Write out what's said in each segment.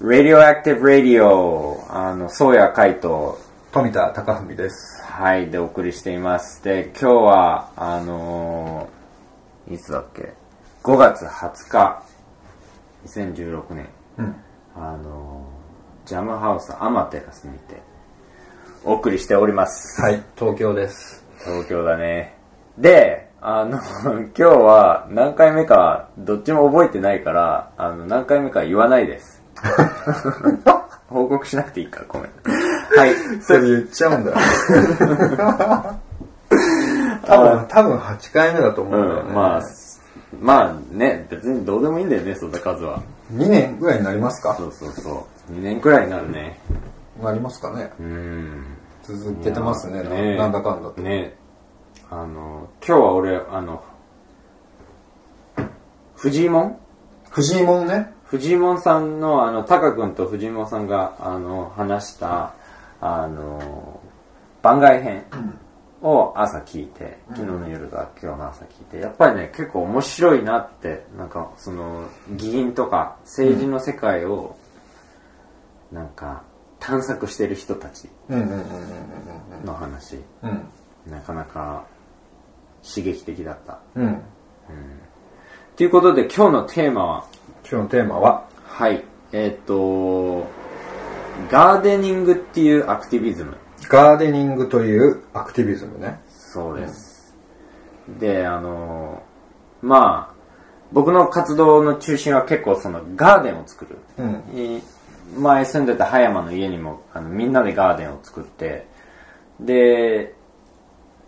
Radioactive Radio あの宗谷海斗富田貴文です。はいでお送りしています。で今日はあのーいつだっけ？5月20日。2016年。うん。あのージャムハウスアマテラスにてお送りしております。はい、東京です。東京だね。であの今日は何回目かどっちも覚えてないからあの何回目か言わないです 報告しなくていいからごめんはいそれ言っちゃうんだ よ。多分、多分8回目だと思うんだよね。うん、まあ、まあね、別にどうでもいいんだよね、そんな数は。2年ぐらいになりますか？そうそうそう。2年くらいになるね。なりますかね。うん。続けてますね、なねなんだかんだと。ねあの、今日は俺、あの、藤井門藤井門ね。藤井門さんの、あの、タカ君と藤井門さんが、あの、話した、あの、番外編を朝聞いて、昨日の夜が今日の朝聞いて、やっぱりね、結構面白いなって、なんか、その、議員とか政治の世界を、なんか、探索してる人たちの話、うんなかなか刺激的だった。うん。うん。ということで今日のテーマは、今日のテーマは、はい、えっ、と、ガーデニングっていうアクティビズム。ガーデニングというアクティビズムね。そうです。で、あの、まあ、僕の活動の中心は結構そのガーデンを作る。うん。い前住んでた葉山の家にもあのみんなでガーデンを作って、で、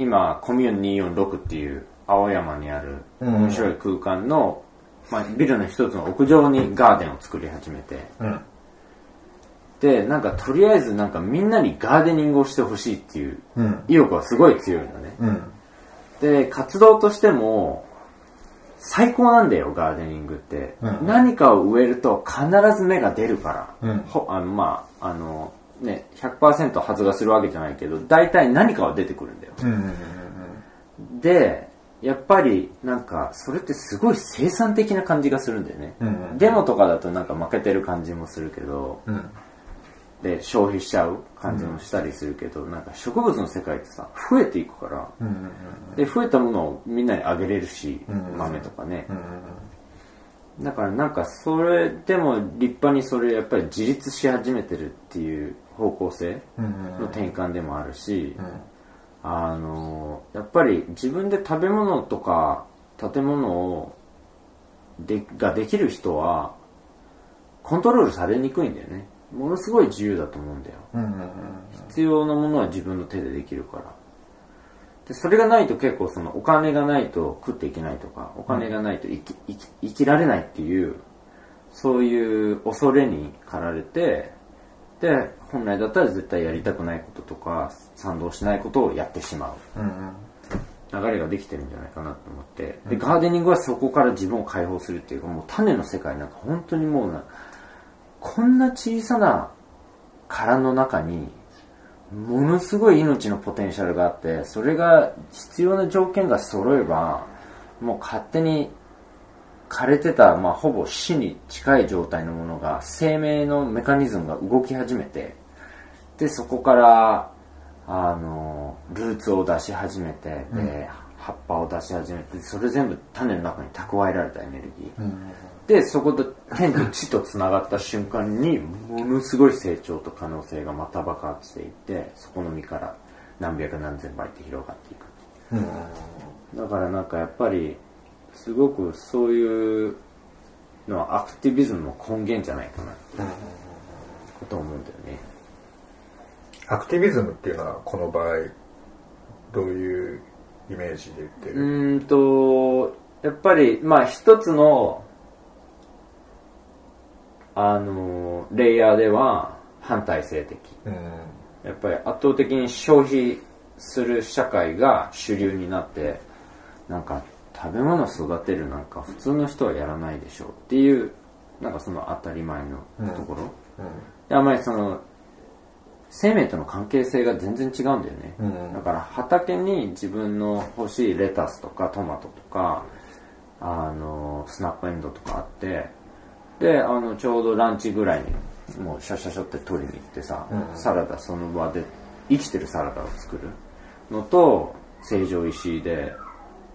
今、コミューン246っていう青山にあるうん面白い空間の、まあ、ビルの一つの屋上にガーデンを作り始めて、うん。で、なんかとりあえずなんかみんなにガーデニングをしてほしいっていううん。意欲はすごい強いのね。うん。で、活動としても、最高なんだよ、ガーデニングって。うん何かを植えると必ず芽が出るから。うんほあの、まあ、あの、ね、100%発芽するわけじゃないけど、大体何かは出てくるんだよ。うん。うん。で、やっぱり、なんか、それってすごい生産的な感じがするんだよね。うん。デモとかだとなんか負けてる感じもするけど、うん。で、消費しちゃう感じもしたりするけど、なんか植物の世界ってさ、増えていくから、うん。うん。で、増えたものをみんなにあげれるし、うん豆とかね。うん。だからなんかそれでも立派にそれやっぱり自立し始めてるっていう方向性うん。の転換でもあるし、うん。あの、やっぱり自分で食べ物とか建物をでができる人はコントロールされにくいんだよね。ものすごい自由だと思うんだよ。うん。必要なものは自分の手でできるから。で、それがないと結構そのお金がないと食っていけないとか、お金がないと生き生き生きられないっていう、そういう恐れに駆られて、で、本来だったら絶対やりたくないこととか、賛同しないことをやってしまう。うん。流れができてるんじゃないかなと思って。で、ガーデニングはそこから自分を解放するっていうか、もう種の世界なんか本当にもうな、こんな小さな殻の中に、ものすごい命のポテンシャルがあって、それが必要な条件が揃えば、もう勝手に枯れてた、まあ、ほぼ死に近い状態のものが、生命のメカニズムが動き始めて、で、そこから、あの、ルーツを出し始めて、で、葉っぱを出し始めて、それ全部種の中に蓄えられたエネルギー。で、そこで天と地と繋がった瞬間に、ものすごい成長と可能性がまた爆発していって、そこの実から何百何千倍って広がっていく。うん。だからなんかやっぱり、すごくそういうのはアクティビズムの根源じゃないかなってことを思うんだよね。アクティビズムっていうのはこの場合どういうイメージで言ってうるーんと、やっぱり、まあ一つの、あの、レイヤーでは反体制的。うんやっぱり圧倒的に消費する社会が主流になって、なんか食べ物育てるなんか普通の人はやらないでしょうっていう、なんかその当たり前のところ。であんまりその、生命との関係性が全然違うんだよね。うんだから畑に自分の欲しいレタスとかトマトとか、あの、スナップエンドウとかあって、で、あの、ちょうどランチぐらいにもうシャシャシャって取りに行ってさ、うんサラダその場で生きてるサラダを作るのと成城石井で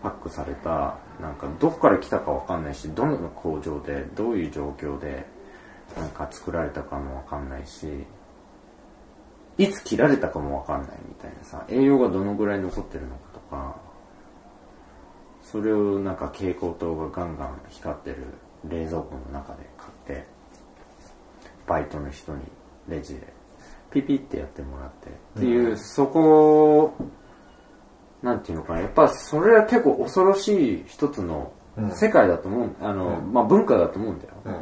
パックされたなんかどこから来たかわかんないしどの工場でどういう状況でなんか作られたかもわかんないしいつ切られたかもわかんないみたいなさ栄養がどのぐらい残ってるのかとかそれをなんか蛍光灯がガンガン光ってる冷蔵庫の中で買ってバイトの人にレジでピピってやってもらってっていう、うん。そこをなんていうのかなやっぱそれは結構恐ろしい一つのうん。世界だと思う、あの、うん。まあ文化だと思うんだよ、うん。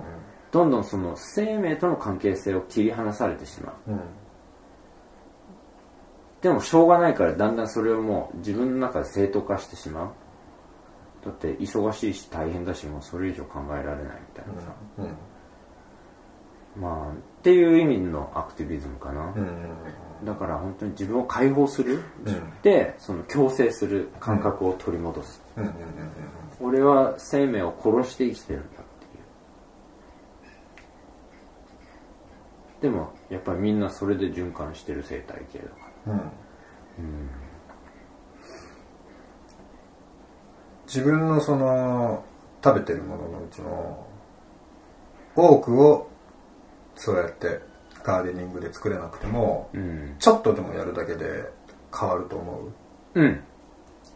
どんどんその生命との関係性を切り離されてしまう。うんでもしょうがないからだんだんそれをもう自分の中で正当化してしまう。だって忙しいし大変だしもうそれ以上考えられないみたいなさ、うん。まあっていう意味のアクティビズムかな、うんだから本当に自分を解放する、うん。でその強制する感覚を取り戻す、うんうん。俺は生命を殺して生きてるんだっていう。でもやっぱりみんなそれで循環してる生態系だからうん。うん自分のその食べてるもののうちの多くをそうやってガーデニングで作れなくてもうん。ちょっとでもやるだけで変わると思う？うん。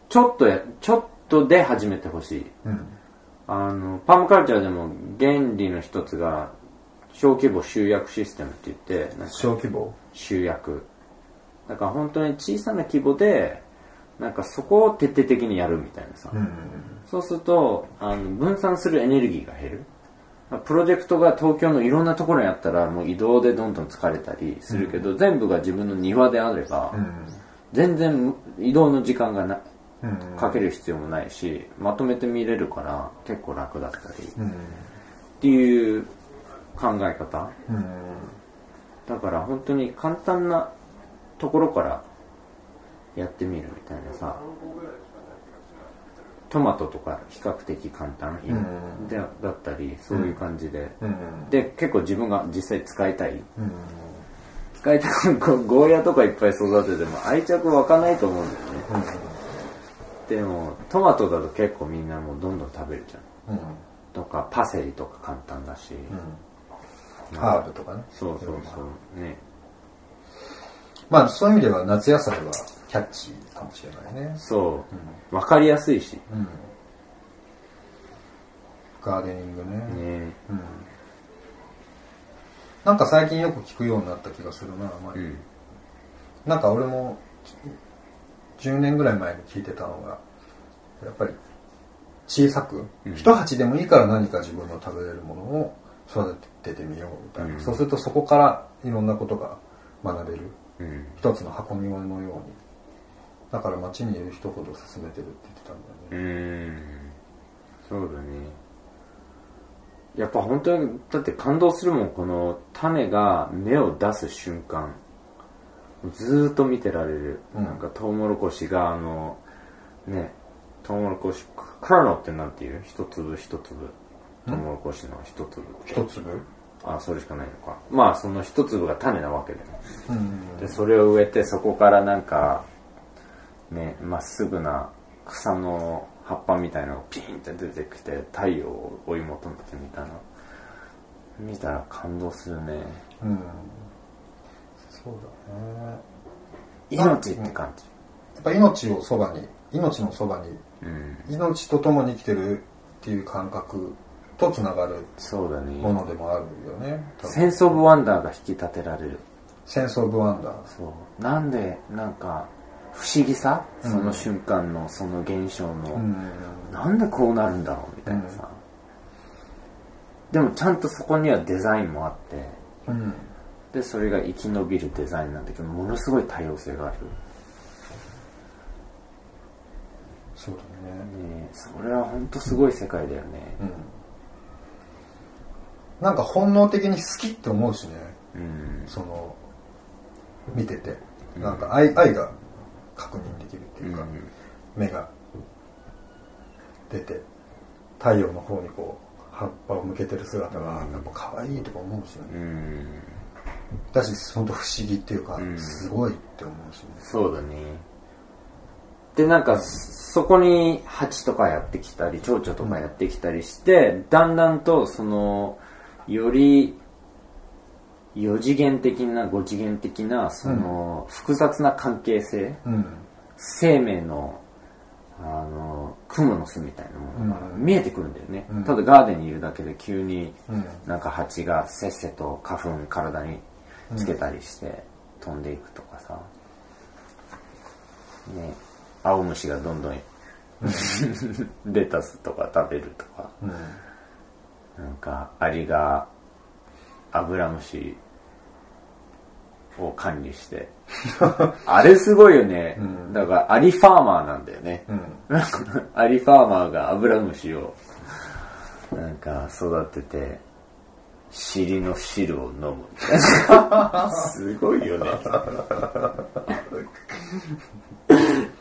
ちょっとやちょっとで始めてほしい。うん。あのパームカルチャーでも原理の一つが小規模集約システムって言って小規模？集約だから本当に小さな規模でなんかそこを徹底的にやるみたいなさ、うんそうするとあの分散するエネルギーが減る。プロジェクトが東京のいろんなところにあったらもう移動でどんどん疲れたりするけど、全部が自分の庭であれば、うん全然移動の時間がなうんかける必要もないしまとめて見れるから結構楽だったり、っうん。ていう考え方。うん。だから本当に簡単なところからやってみるみたいなさトマトとか比較的簡単、うん。でだったりそういう感じで、うん。で結構自分が実際使いたい。うん。使いたいゴーヤとかいっぱい育てても愛着湧かないと思うんだよね。でもトマトだと結構みんなもうどんどん食べるじゃん。うん。とかパセリとか簡単だし、うん。ハーブとかね。そうそうそう。ねまあそういう意味では夏野菜はキャッチーかもしれないね。そう、わかりやすいし。うん。ガーデニングね。ね。うん。なんか最近よく聞くようになった気がするな、まあうん。なんか俺も10年ぐらい前に聞いてたのがやっぱり小さく、うん。一鉢でもいいから何か自分の食べれるものを育ててみようみたいな、うん。そうするとそこからいろんなことが学べるうん。一つの箱庭のように。だから街にいる人ほど進めてるって言ってたんうだよね、ん。そうだね。やっぱ本当にだって感動するもんこの種が芽を出す瞬間。ずーっと見てられる、うん。なんかトウモロコシがあのねトウモロコシカーノってなんていう？一粒一粒。トウモロコシの一粒。一粒？あそれしかないのか。まあその一粒が種なわけでうん。でそれを植えてそこからなんかねまっすぐな草の葉っぱみたいなのがピーンって出てきて太陽を追い求めてみたいな見たら感動するね。うん。そうだね。命って感じ。やっぱ命をそばに命のそばにうん。命と共に生きてるっていう感覚とつながるそうだもねのでもあるよね多分。センス・オブ・ワンダーが引き立てられる。センス・オブ・ワンダー。そう。なんでなんか不思議さうん。その瞬間のその現象の、うんなんでこうなるんだろうみたいなさ、でもちゃんとそこにはデザインもあってうん。でそれが生き延びるデザインなんだけどものすごい多様性がある、そうだね。ね、それは本当すごい世界だよね。うんなんか本能的に好きって思うしね。うん。その見てて。なんか愛愛が確認できるっていうか、目が出て太陽の方にこう葉っぱを向けてる姿がやっぱ可愛いとか思うしね、うん。だし本当不思議っていうか、ん。すごいって思うしね。そうだね。でなんかそこに蜂とかやってきたり蝶々とかやってきたりして、だんだんとそのより4次元的な5次元的なその複雑な関係性、うん。生命のあの蜘蛛の巣みたいなものがうん。見えてくるんだよね、うん。ただガーデンにいるだけで急にうん。なんか蜂がせっせと花粉体につけたりして飛んでいくとかさ、ね青虫がどんどん。レタスとか食べるとか。うんなんかアリがアブラムシを管理して。あれすごいよね、うん。だからアリファーマーなんだよね、うん。アリファーマーがアブラムシをなんか育てて尻の汁を飲む。すごいよね。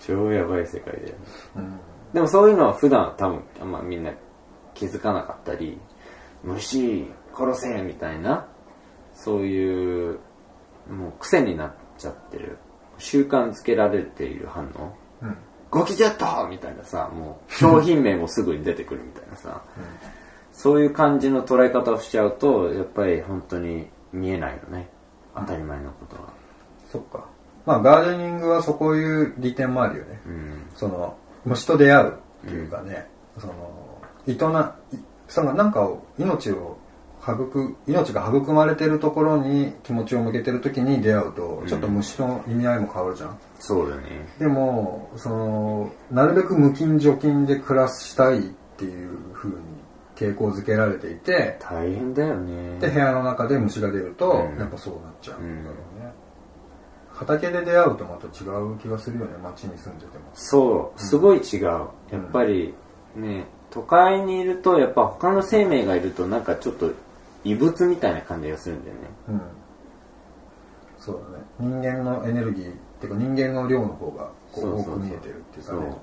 超やばい世界だよね。うん。でもそういうのは普段多分あんまみんな気づかなかったり虫殺せみたいなそういうもう癖になっちゃってる。習慣づけられている反応。うん。ゴキジェットみたいなさ、もう商品名もすぐに出てくるみたいなさ、そういう感じの捉え方をしちゃうと、やっぱり本当に見えないよね。当たり前のことは。そっか。まあガーデニングはそういう利点もあるよね、うん。その虫と出会うっていうかね、その営なそのなんかを命を育命が育まれてるところに気持ちを向けてる時に出会うとちょっと虫の意味合いも変わるじゃん、そうだね。でもそのなるべく無菌除菌で暮らしたいっていう風に傾向づけられていて大変だよね。で部屋の中で虫が出ると、うんやっぱそうなっちゃうんだろうね、畑で出会うとまた違う気がするよね街に住んでてもそう、すごい違う。やっぱりね、都会にいると、やっぱ他の生命がいるとなんかちょっと異物みたいな感じがするんだよね。うんそうだね人間のエネルギーっていうか人間の量の方がこう多く見えてるっていうかそうね。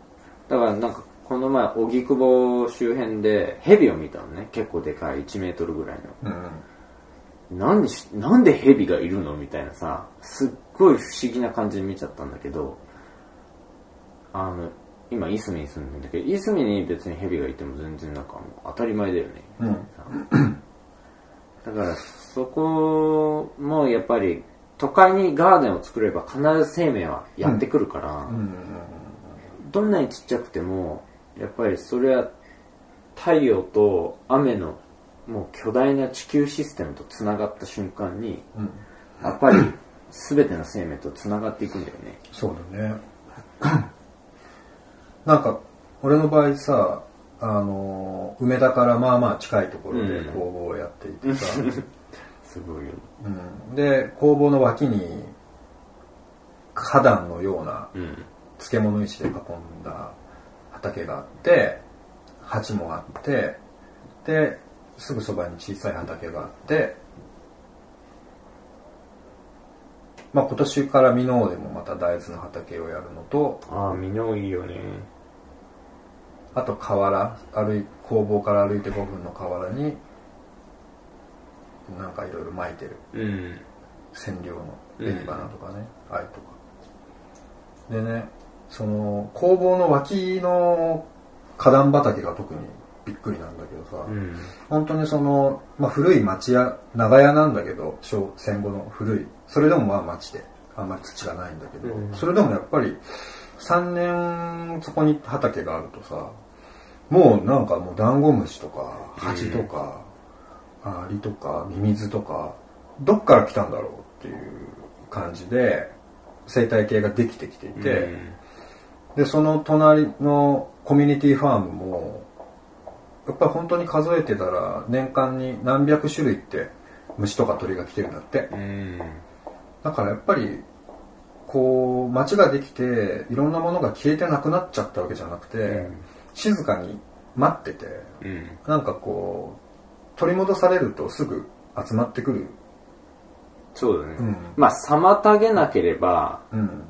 だからなんか、この前、荻窪周辺で蛇を見たのね。結構でかい、1メートルぐらいの。うんなんでし、なんで蛇がいるのみたいなさ、すっごい不思議な感じで見ちゃったんだけど、あの、今、いすみに住んでるんだけど、いすみに別に蛇がいても全然なんかもう当たり前だよね。うん。だから、そこもやっぱり、都会にガーデンを作れば必ず生命はやってくるから、うん。どんなにちっちゃくても、やっぱりそれは太陽と雨のもう巨大な地球システムと繋がった瞬間に、うん。やっぱり全ての生命と繋がっていくんだよね。そうだねなんか俺の場合さあの梅田からまあまあ近いところでうん工房をやっていてさ、すごいよね。うんで工房の脇に花壇のようなうん。漬物石で囲んだ畑があって鉢もあってですぐそばに小さい畑があってまあ今年から箕面でもまた大豆の畑をやるのとああ、みのいいよね。あと河原歩い工房から歩いて5分の河原になんかいろいろ巻いてる。うん。染料の紅花とかね、藍とか。でねその工房の脇の花壇畑が特にびっくりなんだけどさ、うん。本当にその、まあ、古い町屋長屋なんだけど小戦後の古い。それでもまあ町であんまり土がないんだけど、うん。それでもやっぱり3年そこに畑があるとさもうなんかもうダンゴムシとかハチとか、アリとかミミズとかどっから来たんだろうっていう感じで生態系ができてきていて、でその隣のコミュニティファームもやっぱり本当に数えてたら年間に何百種類って虫とか鳥が来てるんだって。だからやっぱりこう街ができていろんなものが消えてなくなっちゃったわけじゃなくて、うん静かに待っててうん。なんかこう取り戻されるとすぐ集まってくる。そうだね。うん。まあ、妨げなければうん。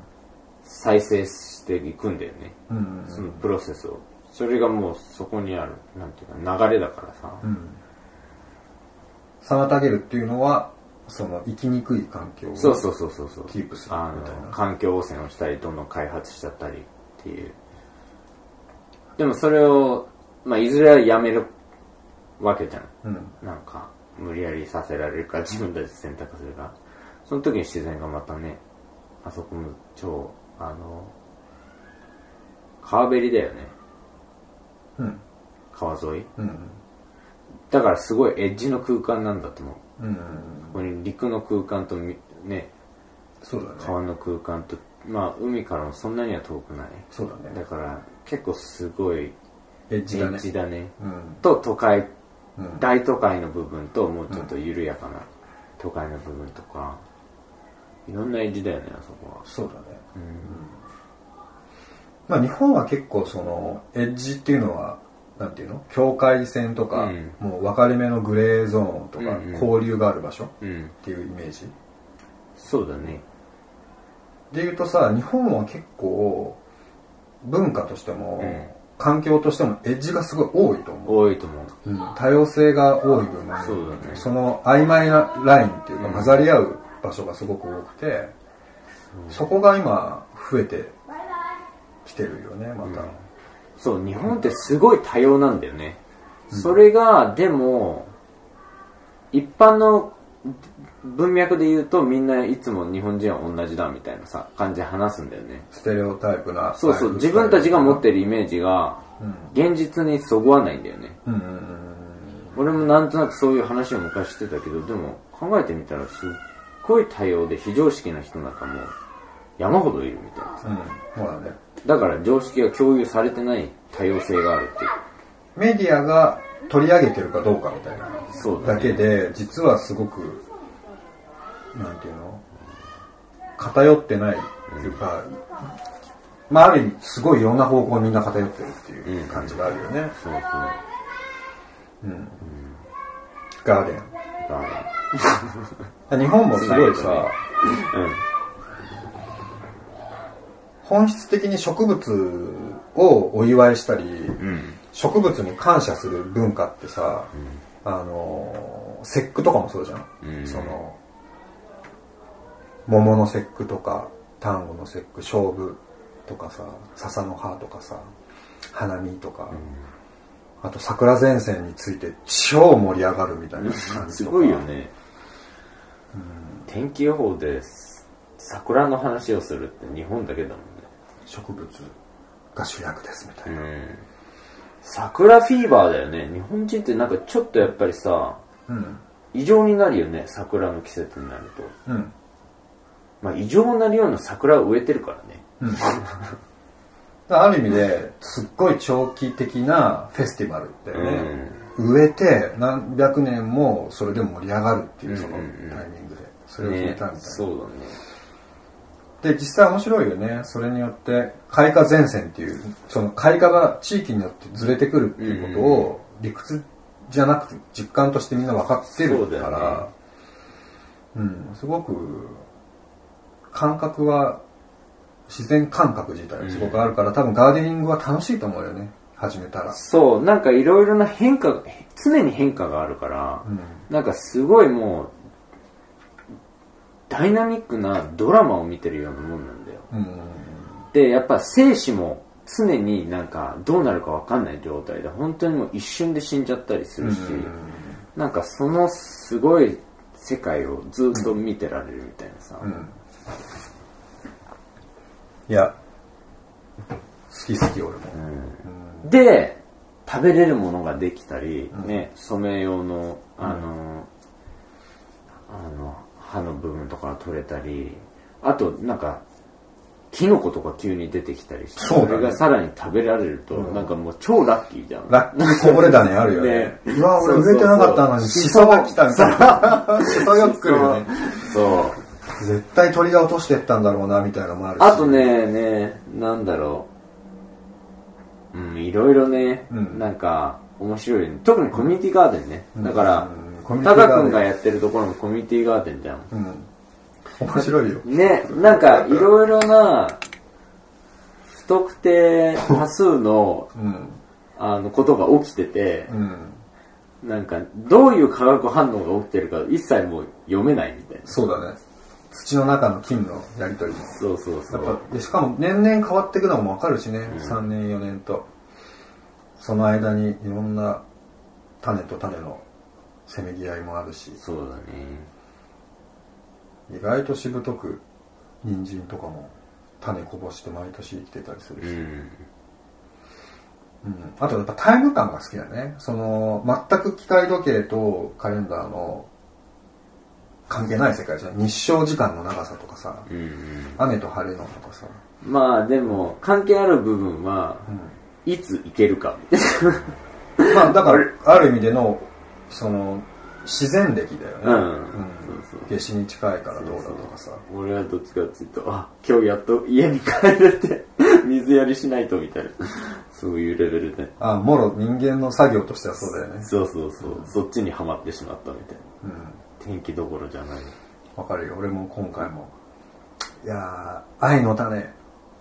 再生していくんだよね。うん。そのプロセスを。それがもうそこにあるなんていうか流れだからさ、うん。妨げるっていうのはその生きにくい環境をそうそうそうそうそう。キープするあみたいな。の環境汚染をしたりどんどん開発しちゃったりっていうでもそれを、まあ、いずれはやめるわけじゃん。うん。なんか無理やりさせられるか自分たちで選択するか。その時に自然がまたねあそこも超あの川べりだよね。うん。川沿い。うん。だからすごいエッジの空間なんだと思う。うん。ここに陸の空間とみねそうだね。川の空間とまあ海からもそんなには遠くない？そうだね。だから結構すごいエエッジだね。だね。うん。と都会うん。大都会の部分ともうちょっと緩やかな都会の部分とかいろんなエッジだよねあそこは。そうだね。うん。まあ日本は結構そのエッジっていうのはなんていうの？境界線とか、うん。もう分かれ目のグレーゾーンとか、うんうん。交流がある場所っうん。ていうイメージ？そうだねでいうとさ日本は結構文化としても、うん。環境としてもエッジがすごい多いと思う、多いと思う。うん。多様性が多い分そうだね。その曖昧なラインっていうかうん混ざり合う場所がすごく多くて、そこが今増えてきてるよねまた、そう日本ってすごい多様なんだよね、それがでも一般の文脈で言うとみんないつも日本人は同じだみたいなさ感じで話すんだよね。ステレオタイプなそうそう。自分たちが持ってるイメージがうん。現実にそぐわないんだよね。うんうんうん俺もなんとなくそういう話を昔してたけどでも考えてみたらすっごい多様で非常識な人なんかもう山ほどいるみたいなさ。うん。そうだね。だから常識が共有されてない多様性があるって。いうメディアが取り上げてるかどうかみたいな。そうだけで実はすごくなんていうの？偏ってないっていうか、まあある意味すごいいろんな方向にみんな偏ってるっていう感じがあるよね、そうそうガーデン。が日本もすごいさ、うん。本質的に植物をお祝いしたり、うん。植物に感謝する文化ってさ、あの節句とかもそうじゃん、うん。その桃の節句とか端午の節句勝負とかさ笹の葉とかさ花見とか、あと桜前線について超盛り上がるみたいな感じすごいよね、天気予報で桜の話をするって日本だけだもんね。植物が主役ですみたいな、うん。桜フィーバーだよね。日本人ってなんかちょっとやっぱりさうん。異常になるよね桜の季節になると。うんまあ異常になるような桜を植えてるからね。ある意味ですっごい長期的なフェスティバルだよね、植えて何百年もそれで盛り上がるっていうそのタイうん。うんうんミングで。それを決めねたみたいな、そうだね。で実際面白いよね。それによって開花前線っていうその開花が地域によってずれてくるっていうことを理屈じゃなくて実感としてみんな分かってるから。うんすごく感覚は自然感覚自体はすごくあるから、多分ガーデニングは楽しいと思うよね。始めたら、そう。なんかいろいろな変化常に変化があるから、うん。なんかすごいもうダイナミックなドラマを見てるようなもんなんだよ。うん。でやっぱ生死も常になんかどうなるか分かんない状態で本当にもう一瞬で死んじゃったりするし、なんかそのすごい世界をずっと見てられるみたいなさ、うんいや好き好き俺も、で食べれるものができたり、ね染め用のあの、あの葉の部分とかが取れたりあとなんかキノコとか急に出てきたりしてそね。れがさらに食べられると、なんかもう超ラッキーじゃん。ラッキーこぼれ種あるよね。ね。うわ俺植えてなかったのにシソが来たみたいな。シソよく来るよね。そう絶対鳥が落としてったんだろうなみたいなのもあるし。あとねねなんだろう。うんいろいろね、うん。なんか面白いよね。特にコミュニティガーデンね、だからうん。タカ君がやってるところもコミュニティガーデンじゃん。うん。面白いよ。ねなんかいろいろな不特定多数のうん。あの、ことが起きててう、ん。なんか、どういう化学反応が起きてるか一切もう読めないみたいな。そうだね。土の中の菌のやりとりも。そうそうそう。やっぱでしかも年々変わっていくのもわかるしね、3年4年とその間にいろんな種と種のせめぎ合いもあるしそうだね。意外としぶとく人参とかも種こぼして毎年生きてたりするし、うん。うんあとやっぱタイム感が好きだねその全く機械時計とカレンダーの関係ない世界じゃん日照時間の長さとかさうんうん。雨と晴れのとかさ、まあでも、関係ある部分は、いつ行けるか。まあだからある意味でのその自然歴だよね、うんそうそう夏至に近いからどうだとかさ俺はどっちかっていうと、あ、今日やっと家に帰れて、水やりしないとみたいな。そういうレベルで。あもろ人間の作業としてはそうだよねそうそうそう。そっちにはまってしまったみたいな。うん天気どころじゃない。わかるよ。俺も今回も。いやー愛の種。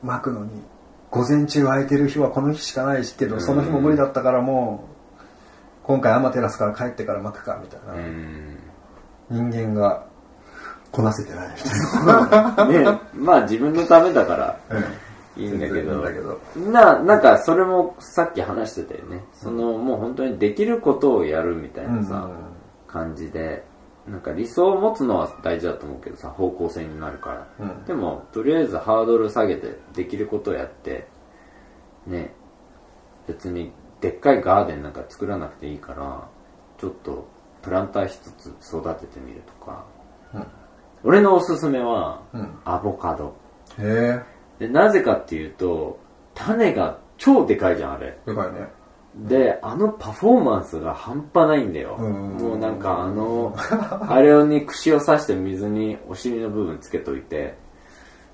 まくのに。午前中空いてる日はこの日しかないしけどその日も無理だったからもう今回アマテラスから帰ってからまくかみたいな、うん。人間がこなせてないみたいな。ねまあ自分のためだから。うん。いいんだけど。だけど。な、なんかそれもさっき話してたよね。そのもう本当にできることをやるみたいなさ、感じで、なんか理想を持つのは大事だと思うけどさ、方向性になるから。うんでも、とりあえずハードル下げて、できることをやって、ね、別にでっかいガーデンなんか作らなくていいから、ちょっとプランター一つ育ててみるとか。うん俺のおすすめは、うんアボカド。へで、なぜかっていうと、種が超でかいじゃん、あれ。えでかいねで、あのパフォーマンスが半端ないんだよ。うんもうなんかあの、あれに串を刺して水にお尻の部分つけといて、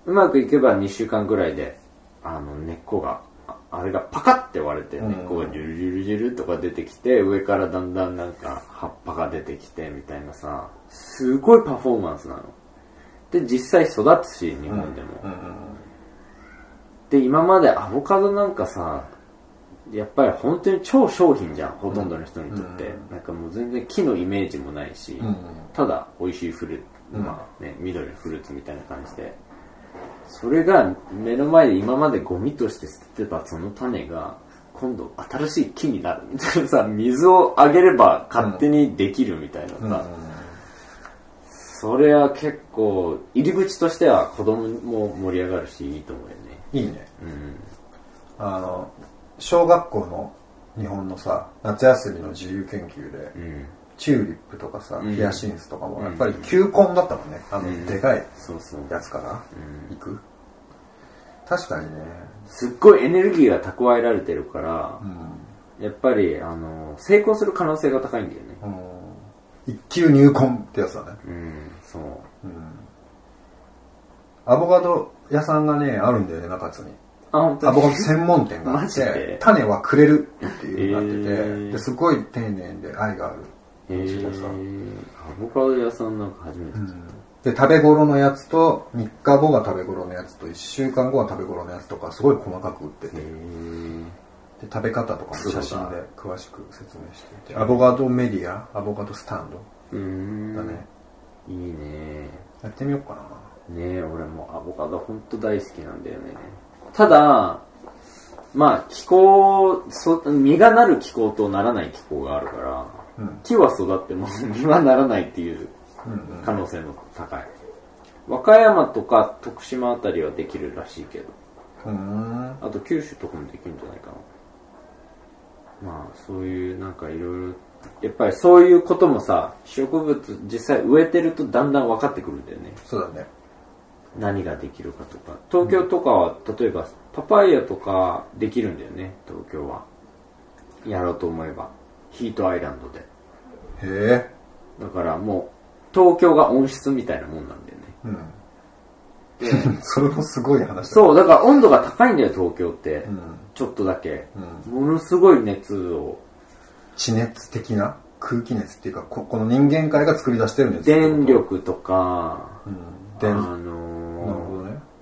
うまくいけば2週間ぐらいで、あの根っこが、ああれがパカッて割れて、うん根っこがジュルジュルジュルとか出てきて、上からだんだんなんか葉っぱが出てきてみたいなさ、すごいパフォーマンスなの。で、実際育つし、日本でも。で、今までアボカドなんかさ、やっぱり本当に超商品じゃん、ほとんどの人にとって。うんなんかもう全然木のイメージもないし、ただ美味しいフルーツ、うんまあね、緑のフルーツみたいな感じで。それが目の前で今までゴミとして捨ててたその種が、今度新しい木になるみたいなさ、水をあげれば勝手にできるみたいなさ、それは結構、入り口としては子供も盛り上がるし、いいと思うよね。いいねうん。あの小学校の日本のさ夏休みの自由研究でうん。チューリップとかさうん。ヒヤシンスとかもうん。やっぱり球根だったもんね。あのうん。でかい。やつから。うん。行く？確かにね。すっごいエネルギーが蓄えられてるからう、ん。やっぱり、あの、成功する可能性が高いんだよね。うん。一級入魂ってやつだね。うん、そう。うん。アボカド屋さんがねあるんだよね中津にあ、本当アボカド専門店があって種はくれるっていうのになってて、へー。ですごい丁寧で愛があるアボカド屋さん。なんか初めて聞いで食べ頃のやつと3日後が食べ頃のやつと1週間後が食べ頃のやつとかすごい細かく売ってて。で食べ方とかも写真で詳しく説明していて。アボカドメディアアボカドスタン。ドだね、いいね。やってみようかな。ねえ、俺もアボカドほんと大好きなんだよね。ただ、まあ気候、そ実がなる気候とならない気候があるから、うん木は育っても実はならないっていううんうん可能性の高い。和歌山とか徳島あたりはできるらしいけど、あと九州とかもできるんじゃないかな。まあそういうなんかいろいろ、やっぱりそういうこともさ、植物実際植えてるとだんだん分かってくるんだよね。そうだね何ができるかとか。東京とかは、例えばパパイヤとかできるんだよね、東京は。やろうと思えば。ヒートアイランドで。へえだからもう、東京が温室みたいなもんなんだよね。うんで それもすごい話だそう、だから温度が高いんだよ、東京って。うんちょっとだけ。うんものすごい熱を、地熱的な？空気熱っていうかここの人間界が作り出してる熱電力とか、うん電あなるのほどね。ー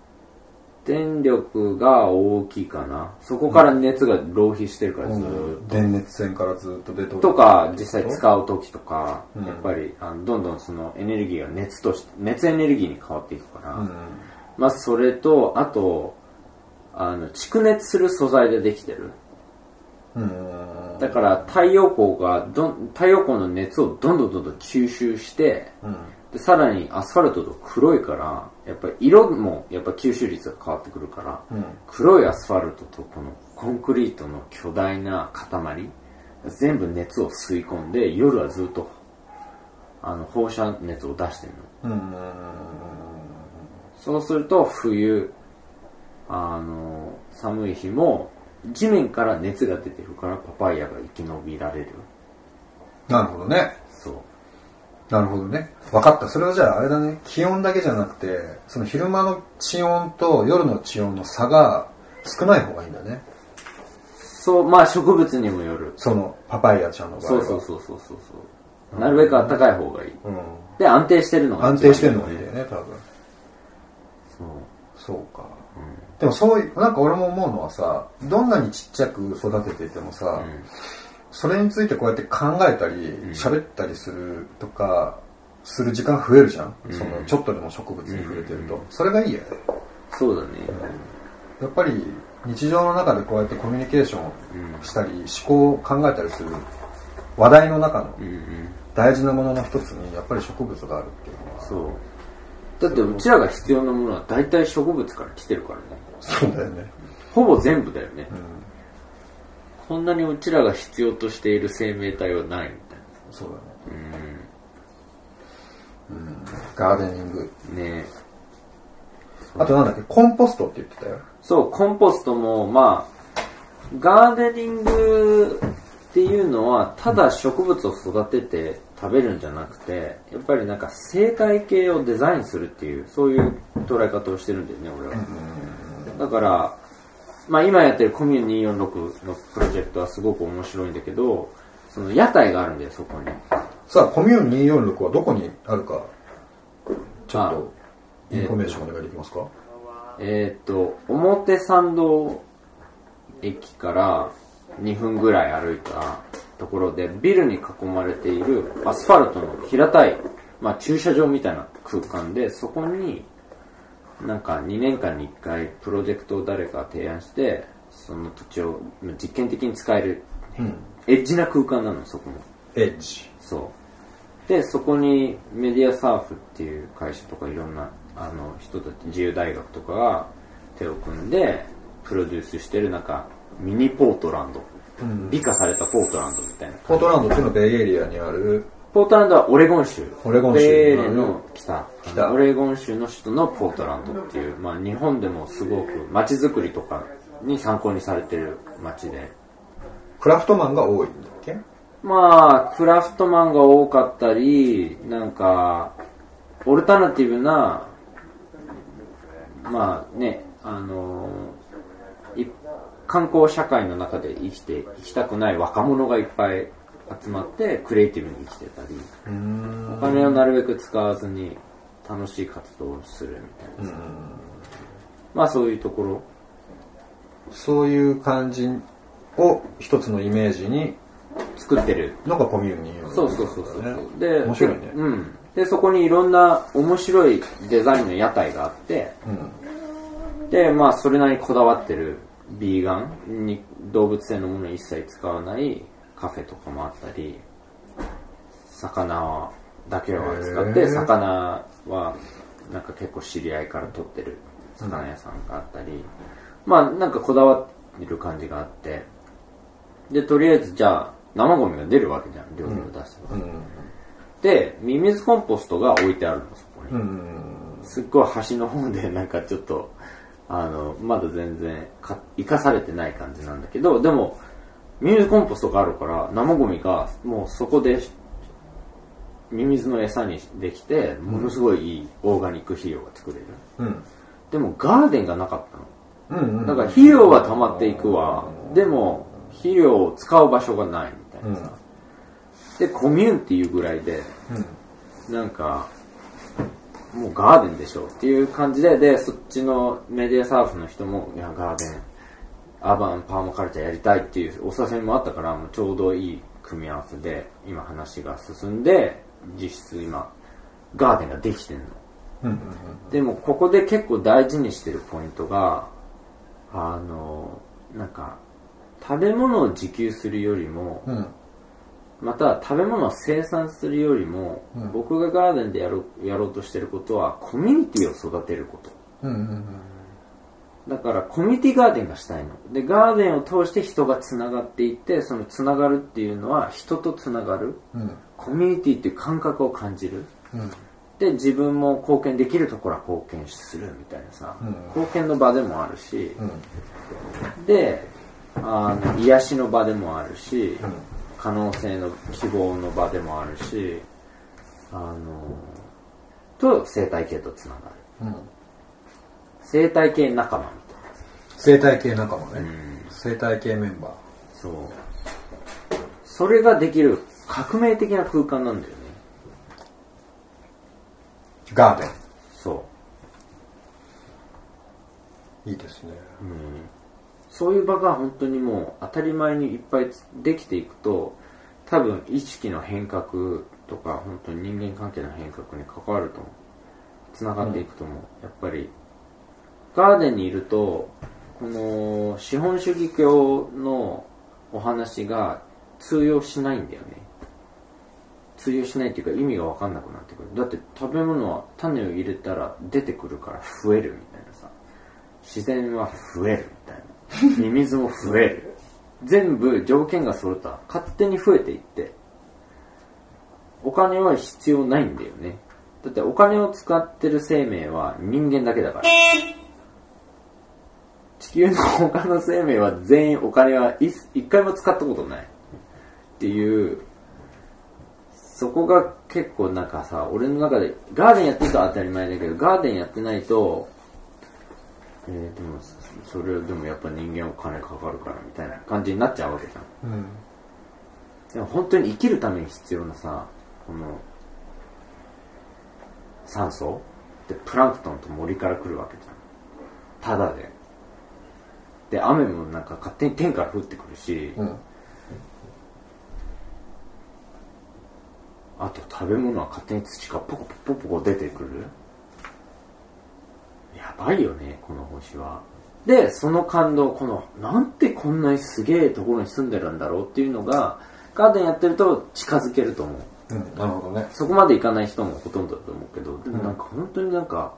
電力が大きいかな。そこから熱が浪費してるからずーっと。電熱線からずっと出てとか、実際使う時とか、うん。やっぱりあのどんどんそのエネルギーが熱として、熱エネルギーに変わっていくから、うんまあそれと、あと、あの、蓄熱する素材でできてる。うん。だから太陽光がどん、太陽光の熱をどんどんどんどん吸収して、うん。で、さらにアスファルトと黒いから、やっぱり色もやっぱ吸収率が変わってくるから、うん黒いアスファルトとこのコンクリートの巨大な塊、全部熱を吸い込んで、夜はずっと、あの、放射熱を出してるの。うんそうすると、冬、あの、寒い日も、地面から熱が出てるから、パパイヤが生き延びられる。なるほどね。なるほどね。分かった。それはじゃああれだね。気温だけじゃなくてその昼間の地温と夜の地温の差が少ない方がいいんだね。そう、まあ植物にもよる。そのパパイヤちゃんの場合は。そうそうそうそうそうそう。なるべく暖かい方がいい。うん。で、安定してるのが安定してるのがいいんだよね多分。そう。そうか、でもそういうなんか俺も思うのはさどんなにちっちゃく育てていてもさ、それについてこうやって考えたり喋、ったりするとかする時間増えるじゃん、そのちょっとでも植物に触れてると、それがいいよね。そうだね。やっぱり日常の中でこうやってコミュニケーションしたり、思考を考えたりする話題の中のうんうん。大事なものの一つにやっぱり植物があるっていうのは。そう。だってうちらが必要なものは大体植物から来てるからね。そうだよね、ほぼ全部だよね。うん、こんなにうちらが必要としている生命体はないみたいそうだねな。ガーデニングうん。ねあとなんだっけ？コンポストって言ってたよそう、コンポストも、まあ、ガーデニングっていうのは、ただ植物を育てて食べるんじゃなくて、やっぱりなんか生態系をデザインするっていう、そういう捉え方をしてるんだよね、俺は。だから、まあ今やってるコミューン246のプロジェクトはすごく面白いんだけど、その屋台があるんだよ、そこに。さあコミューン246はどこにあるかちょっあとインフォメーションお願いできますか、えーっと、表参道駅から2分ぐらい歩いたところで、ビルに囲まれているアスファルトの平たい、まあ駐車場みたいな空間で、そこに、なんか2年間に1回プロジェクトを誰かが提案して、その土地を実験的に使える、うんエッジな空間なの、そこも。エッジそう。で、そこにメディアサーフっていう会社とかいろんなあの人たち、自由大学とかが手を組んで、プロデュースしてるなんか、ミニポートランド。うん美化されたポートランドみたいな。ポートランドっていうのはベイエリアにあるポートランドはオレゴン州。オレゴン州ベーレの北。北オレゴン州の首都のポートランドっていう、まあ日本でもすごく街づくりとかに参考にされてる街で。クラフトマンが多いんだっけ？まあ、クラフトマンが多かったり、なんか、オルタナティブな、まあね、あのい観光社会の中で生きて、生きたくない若者がいっぱい集まって、クリエイティブに生きてたり、うんお金をなるべく使わずに楽しい活動をするみたいな。まあそういうところ。そういう感じを一つのイメージに作ってるのがコミュニティそうそうそうそう。ねで、面白いねうん。で、そこにいろんな面白いデザインの屋台があって、うんで、まあ、それなりにこだわってるビーガンに動物性のものを一切使わないカフェとかもあったり、魚だけを扱って、魚はなんか結構知り合いから取ってる魚屋さんがあったり、まあ、なんかこだわってる感じがあって、で、とりあえずじゃあ、生ゴミが出るわけじゃん、料理を出せば。うんで、ミミズコンポストが置いてあるの、そこに。うんすっごい端の方でなんかちょっと、あの、まだ全然か生かされてない感じなんだけど、でも、ミミズコンポストがあるから、生ゴミがもうそこで、ミミズの餌にできて、ものすごいいいオーガニック肥料が作れる。うんでもガーデンがなかったの。うんうんだから肥料は溜まっていくわ。でも、肥料を使う場所がないみたいなさ。で、コミューンっていうぐらいで、なんか、もうガーデンでしょっていう感じで、で、そっちのメディアサーフの人も、いや、ガーデン、アーバンパーマカルチャーやりたいっていうお誘いもあったから、もうちょうどいい組み合わせで、今話が進んで、実質今、ガーデンができてんの。うんうんでも、ここで結構大事にしてるポイントが、あの、なんか、食べ物を自給するよりも、うん。うん。また食べ物を生産するよりも、うん僕がガーデンでやろうやろうとしてることはコミュニティを育てることうんうんだからコミュニティガーデンがしたいのでガーデンを通して人がつながっていってそのつながるっていうのは人とつながるうん。うん。コミュニティっていう感覚を感じるうん。で自分も貢献できるところは貢献するみたいなさ、うん貢献の場でもあるし、うん。であの癒しの場でもあるし、うん可能性の希望の場でもあるしあのと生態系とつながるうん。生態系仲間み生態系仲間ね。たいな、生態系メンバー。そうそれができる革命的な空間なんだよねガーデそン。いいですね。う、うん、そういう場が本当にもう当たり前にいっぱいできていくと多分意識の変革とか本当に人間関係の変革に関わると思うつながっていくと思う、やっぱりガーデンにいるとこの資本主義教のお話が通用しないんだよね。通用しないっていうか意味が分かんなくなってくる。だって食べ物は種を入れたら出てくるから増えるみたいなさ。自然は増えるみたいな。ミミズも増える。全部条件が揃った。ら勝手に増えていって。お金は必要ないんだよね。だってお金を使ってる生命は人間だけだから。地球の他の生命は全員お金は一一回も使ったことない。っていうそこが結構なんかさ俺の中でガーデンやってると当たり前だけどガーデンやってないとえーでもそれはでもやっぱ人間お金かかるからみたいな感じになっちゃうわけじゃん。うん。でも本当に生きるために必要なさこの酸素でプランクトンと森から来るわけじゃん。ただでで雨もなんか勝手に天から降ってくるし、うん。あと食べ物は勝手に土からポコポコポコ出てくるやばいよねこの星はでその感動このなんてこんなにすげえところに住んでるんだろうっていうのがガーデンやってると近づけると思ううん。なるほどね。そこまでいかない人もほとんどだと思うけどでもなんか本当になんか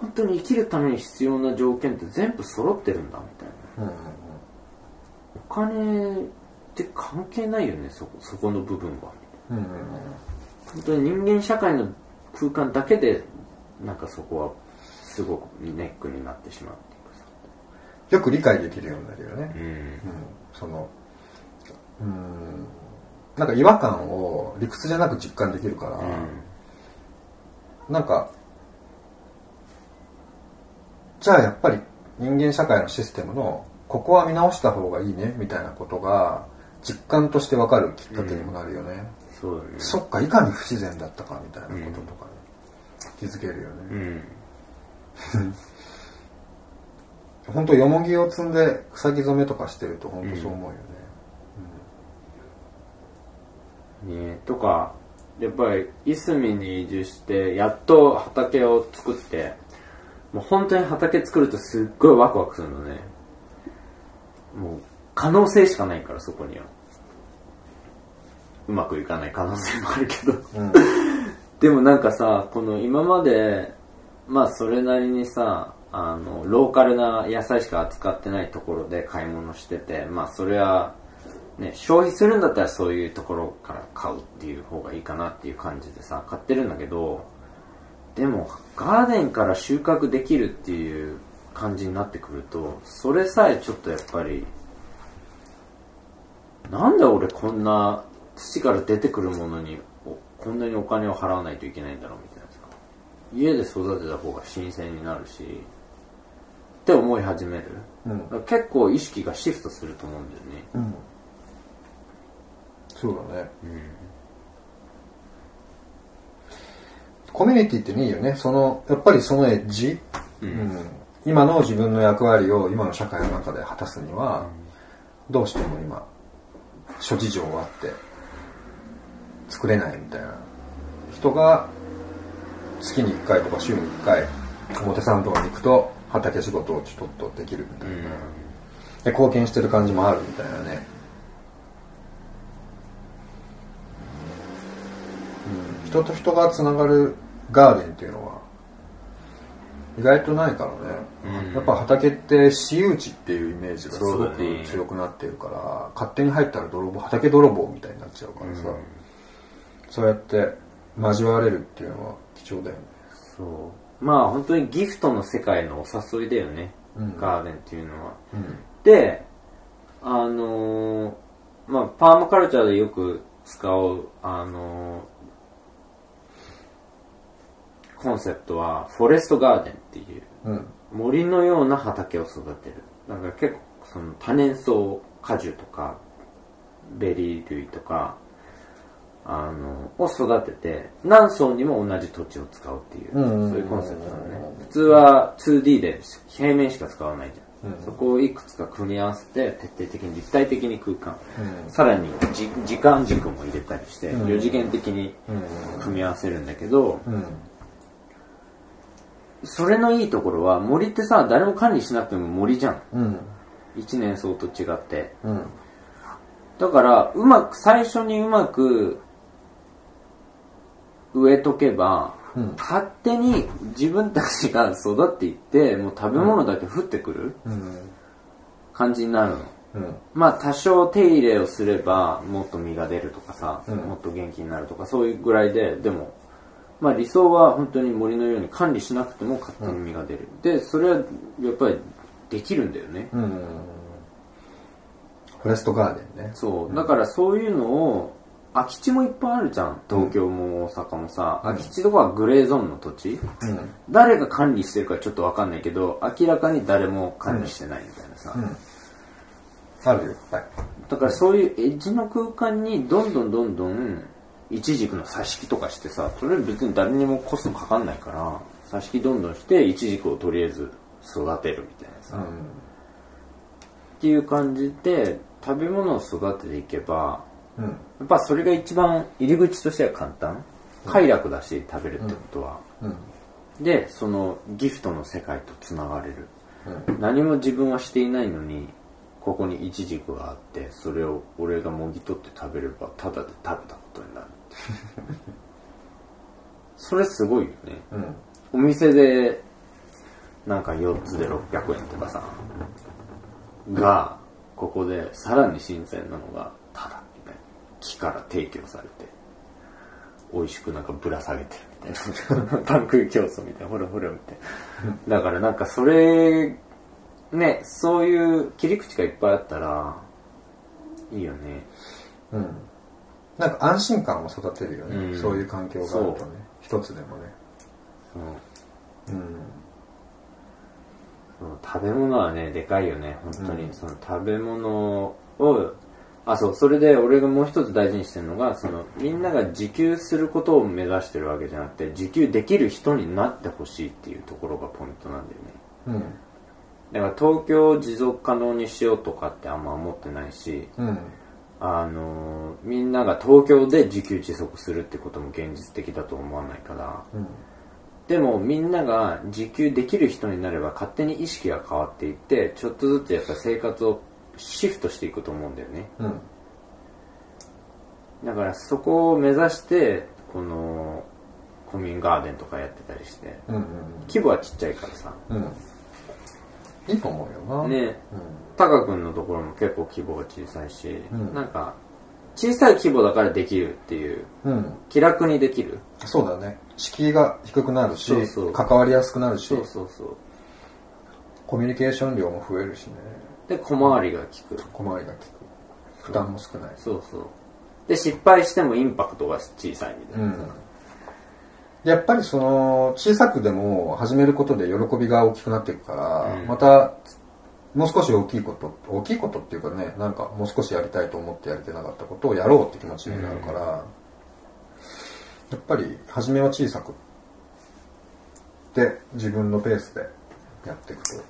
本当に生きるために必要な条件って全部揃ってるんだみたいなうん。お金って関係ないよねそこそこの部分はうん。うん。本当に人間社会の空間だけでなんかそこはすごくネックになってしまうっていうかさよく理解できるようになるよね。うんうん。その、うん。なんか違和感を理屈じゃなく実感できるから、なんか、じゃあやっぱり人間社会のシステムの、ここは見直した方がいいね、みたいなことが、実感としてわかるきっかけにもなるよね。そうだねそっか、いかに不自然だったか、みたいなこととかね、気づけるよね。うん本当よもぎを摘んで草木染めとかしてると本当そう思うよね。ねとかやっぱりいすみに移住してやっと畑を作ってもう本当に畑作るとすっごいワクワクするのね。もう可能性しかないからそこには。うまくいかない可能性もあるけど。うん。でもなんかさこの今までまあそれなりにさあのローカルな野菜しか扱ってないところで買い物しててまあそれはね消費するんだったらそういうところから買うっていう方がいいかなっていう感じでさ買ってるんだけどでもガーデンから収穫できるっていう感じになってくるとそれさえちょっとやっぱりなんで俺こんな土から出てくるものにおこんなにお金を払わないといけないんだろうみたいなさ。家で育てた方が新鮮になるしって思い始める。うん。結構意識がシフトすると思うんだよね。うん。そうだね。コミュニティってねいいよね。そのやっぱりそのエッジ、うん。うん。今の自分の役割を今の社会の中で果たすには、どうしても今諸事情があって作れないみたいな。人が月に1回とか週に1回表参道に行くと畑仕事をちょっとできるみたいな、で貢献してる感じもあるみたいなね、うん、人と人がつながるガーデンっていうのは意外とないからね、うん。やっぱ畑って私有地っていうイメージがすそごく強くなってるから、勝手に入ったら泥棒畑泥棒みたいになっちゃうからさ、そうやって交われるっていうのは貴重だよね。そう。まあ本当にギフトの世界のお誘いだよね、うん。ガーデンっていうのは。うん。であのーまあパーマカルチャーでよく使うあのーコンセプトはフォレストガーデンっていううん。森のような畑を育てる。だから結構その多年草果樹とかベリー類とかあのを育てて何層にも同じ土地を使うっていう、そういうコンセプトなのね。普通は 2D で平面しか使わないじゃん、うん。そこをいくつか組み合わせて徹底的に立体的に空間、うん。さらにじ時間軸も入れたりして、うん。4次元的にうん組み合わせるんだけど、うんそれのいいところは森ってさ誰も管理しなくても森じゃん。うん。一年草と違って。うん。だからうまく最初にうまく植えとけば、うん。勝手に自分たちが育っていってもう食べ物だけ降ってくるうん感じになるの、うん。まあ多少手入れをすればもっと実が出るとかさ、うん。もっと元気になるとかそういうぐらいででもまあ理想は本当に森のように管理しなくても勝手に実が出る、でそれはやっぱりできるんだよね、うん。フォレストガーデンね。そう。だからそういうのを空き地もいっぱいあるじゃん。東京も大阪もさ、空き地とかはグレーゾーンの土地、うん。誰が管理してるかちょっと分かんないけど明らかに誰も管理してないみたいなさ、うん。あるよ。いっぱい。だからそういうエッジの空間にどんどんどんどんイチジクの挿し木とかしてさそれ別に誰にもコストかかんないから挿し木どんどんしてイチジクをとりあえず育てるみたいなさ、っていう感じで食べ物を育てていけばうん。うんやっぱそれが一番入り口としては簡単。快楽だし食べるってことは、うん。でそのギフトの世界とつながれる。うん。何も自分はしていないのにここにイチジクがあってそれを俺がもぎ取って食べればタダで食べた それすごいよね。うん。お店でなんか4つで600円とかさがここでさらに新鮮なのがタダみたいな。木から提供されて美味しくなんかぶら下げてるみたいな。パン食い競争みたいな。ほらほらみたいな。だからなんかそれねそういう切り口がいっぱいあったらいいよね。うんなんか安心感を育てるよね、うん。そういう環境があるとね。一つでもね。う。ん。うん食べ物はねでかいよね。本当に、うん。その食べ物をあそう。それで俺がもう一つ大事にしてるのがそのみんなが自給することを目指してるわけじゃなくて自給できる人になってほしいっていうところがポイントなんだよね。うん。だから東京を持続可能にしようとかってあんま思ってないしうんあのみんなが東京で自給自足するってことも現実的だと思わないから。うんでもみんなが自給できる人になれば勝手に意識が変わっていってちょっとずつやっぱ生活をシフトしていくと思うんだよね。うんだからそこを目指してこのコミンガーデンとかやってたりしてうん規模はちっちゃいからさ。うんうん。いいと思うよな。ね。うんタカ君のところも結構規模が小さいし、うん。なんか小さい規模だからできるっていううん。気楽にできる。そうだね。敷居が低くなるし関わりやすくなるし。そうそうそう。コミュニケーション量も増えるしね。で小回りが効く。小回りが利く。負担も少ない。そうそう。で失敗してもインパクトが小さいみたいな、うん。やっぱりその小さくでも始めることで喜びが大きくなっていくから、うん。またもう少し大きいこと大きいことっていうかねなんかもう少しやりたいと思ってやれてなかったことをやろうって気持ちになるから、やっぱり初めは小さくで自分のペースでやっていくと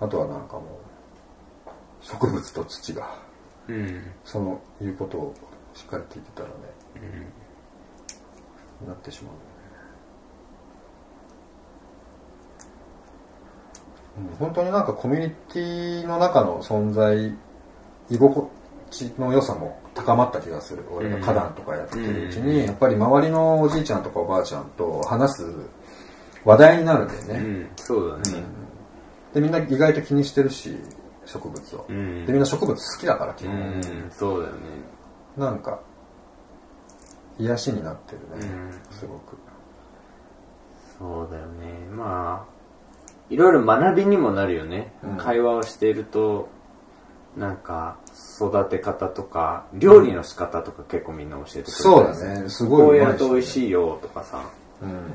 あとはなんかもう植物と土がうん。その言うことをしっかり聞いてたらね、なってしまう、ねうん、本当になんかコミュニティの中の存在居心地の良さも高まった気がする。俺が花壇とかやってるうちに、やっぱり周りのおじいちゃんとかおばあちゃんと話す話題になるんだよね、うん。そうだね。でみんな意外と気にしてるし植物を、うん。でみんな植物好きだから基う本、ん。そうだよね。なんか癒しになってるね、うん。すごく。そうだよね。まあいろいろ学びにもなるよね、うん。会話をしているとなんか育て方とか料理の仕方とか結構みんな教えてくれたりそうだね。すごいこうやると美味しいよとかさ。うん。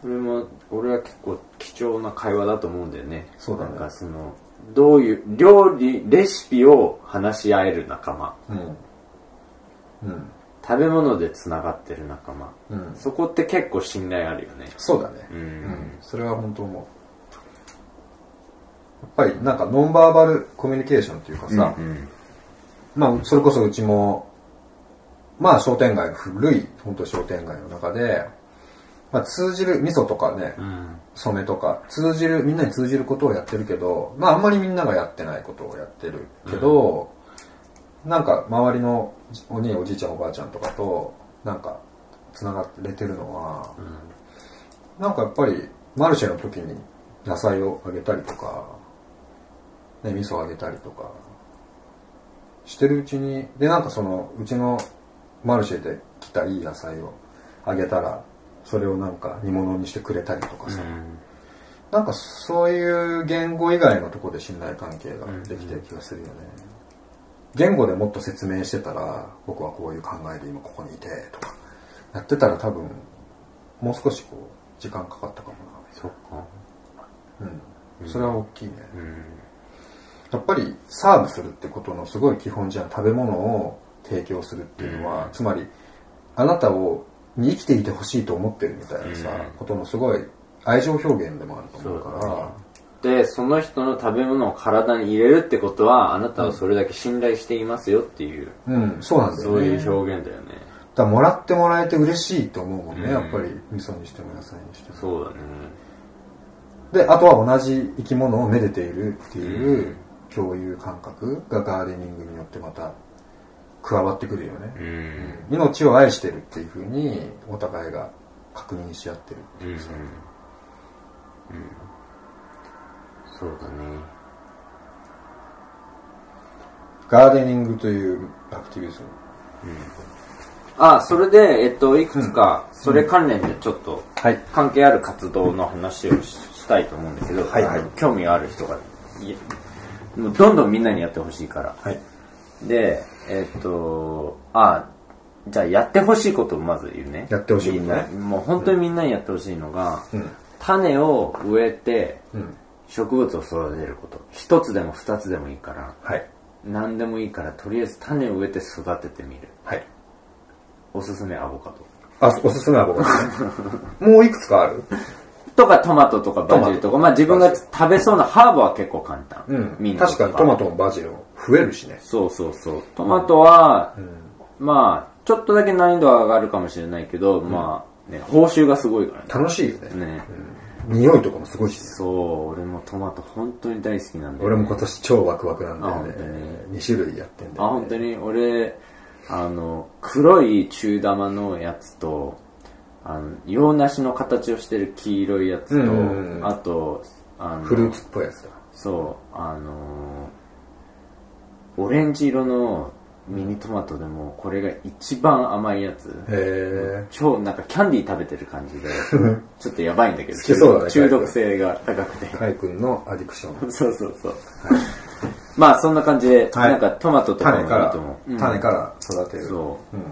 それも俺は結構貴重な会話だと思うんだよね。そうだね。なんかそのどういう料理レシピを話し合える仲間。うん。うん。食べ物でつながってる仲間。うん。そこって結構信頼あるよね。そうだね。うん。うん。それは本当思うぱりなんかノンバーバルコミュニケーションっていうかさ、うんまあそれこそうちもまあ商店街古い本当商店街の中で、まあ、通じる味噌とかね、うん。染めとか通じるみんなに通じることをやってるけどまああんまりみんながやってないことをやってるけど、なんか周りのお兄おじいちゃんおばあちゃんとかとなんかつながれてるのは、なんかやっぱりマルシェの時に野菜をあげたりとか、ね、味噌あげたりとかしてるうちにでなんかそのうちのマルシェで来たいい野菜をあげたらそれをなんか煮物にしてくれたりとかさ、なんかそういう言語以外のところで信頼関係ができてる気がするよね。言語でもっと説明してたら、僕はこういう考えで今ここにいて、とか、やってたら多分、もう少しこう、時間かかったかもそっかな。うん。それは大きいね。うんやっぱりサーブするってことのすごい基本じゃん。食べ物を提供するっていうのは、つまり、あなたを、に生きていてほしいと思ってるみたいなさ、うん。ことのすごい愛情表現でもあると思うから、でその人の食べ物を体に入れるってことはあなたをそれだけ信頼していますよっていう、うん、そうなんだよね。そういう表現だよね。だからもらってもらえて嬉しいと思うもんね、うん。やっぱり味噌にしても野菜にしても。そうだね。であとは同じ生き物をめでているっていう共有感覚がガーデニングによってまた加わってくるよね、うん。命を愛してるっていうふうにお互いが確認し合ってるってうんうん。いうさ、そうだね。ガーデニングというアクティビズム。あそれでえっといくつかそれ関連でちょっとはい。関係ある活動の話をししたいと思うんだけど、はい。はい興味がある人がいえもうどんどんみんなにやってほしいから。はい。でえっとあじゃあやってほしいことをまず言うね。やってほしいことみんねなもう本当にみんなにやってほしいのが、うん。種を植えてうん。植物を育てること。一つでも二つでもいいからはい。何でもいいからとりあえず種を植えて育ててみる。はい。おすすめアボカド。あおすすめは僕 もういくつかある？とかトマトとかバジルとか。まあ自分が食べそうなハーブは結構簡単、うん。ミントと確かにトマトもバジルも増えるしね。そうそうそう。トマトは、うん。まあちょっとだけ難易度は上がるかもしれないけど、まあね報酬がすごいから楽しいよね。ね。ねうん。匂いとかもすごいしね。そう。俺もトマト本当に大好きなんだよ、俺も今年超ワクワクなんだよあ本当ね2種類やってんだあよ、ね、本当に？俺あの黒い中玉のやつとあの洋梨の形をしてる黄色いやつと、うんうんうん。あとあのフルーツっぽいやつだ。そうあのオレンジ色のミニトマトでもこれが一番甘いやつ。へ超なんかキャンディー食べてる感じで ちょっとやばいんだけどね中毒性が高くて。えカイ君のアディクション。そうそうそう。まあそんな感じで、はい。なんかトマトとかもいい種からと思う。うん。種から育てる。そう。うん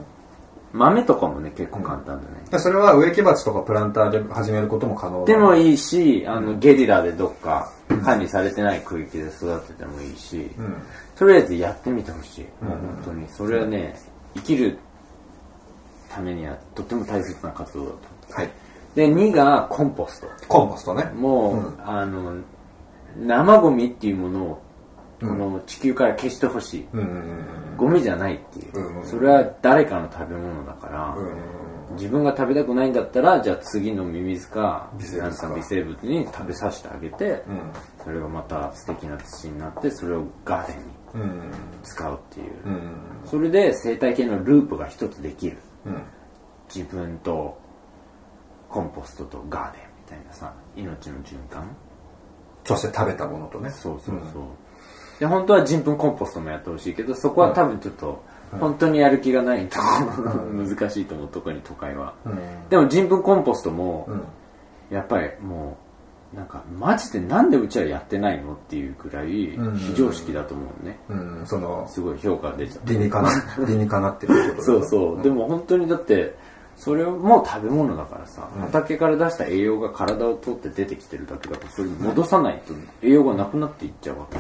豆とかもね、結構簡単だね。でそれは植木鉢とかプランターで始めることも可能いでもいいし、あの、ゲリラでどっか管理されてない区域で育ててもいいし、うんとりあえずやってみてほしい。うんもう本当に。それはね、生きるためにはとっても大切な活動だと思う。はいで2がコンポストコンポストね。もう、うんあの生ゴミっていうものをこうん。の地球から消してほしい、ゴミじゃないっていう、それは誰かの食べ物だから、自分が食べたくないんだったらじゃあ次のミミズか微生物か。なんか微生物に食べさせてあげて、うん。それがまた素敵な土になってそれをガーデンにうん使うっていう、うんそれで生態系のループが一つできる。うん。自分とコンポストとガーデンみたいなさ命の循環。そして食べたものとね。そうそうそう、で本当は人糞コンポストもやってほしいけどそこは多分ちょっと本当にやる気がないと難しいと思う特に都会は、うん。でも人糞コンポストもうん。やっぱりもうなんかマジでなんでうちはやってないのっていうくらいうん。非常識だと思うね。うん。その、すごい評価が出ちゃって。理にかな、理にかなってることそうそう、でも本当にだってそれも食べ物だからさ、うん。畑から出した栄養が体を通って出てきてるだけだとそれ戻さないと栄養がなくなっていっちゃうわけ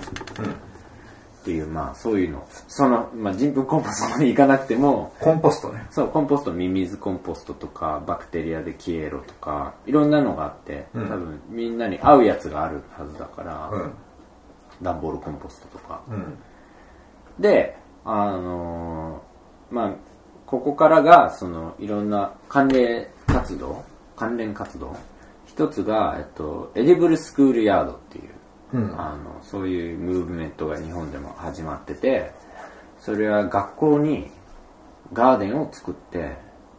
っていうまあそういうのその、まあ、人糞コンポストまでいかなくてもコンポストね。そうコンポストミミズコンポストとかバクテリアでキエロとかいろんなのがあって、うん多分みんなに合うやつがあるはずだから、うん。段ボールコンポストとかうん。で、あのーまあ、ここからが、その、いろんな関連活動、関連活動。一つが、えっと、 Edible Schoolyard っていう、うん。あの、そういうムーブメントが日本でも始まってて、それは学校にガーデンを作って、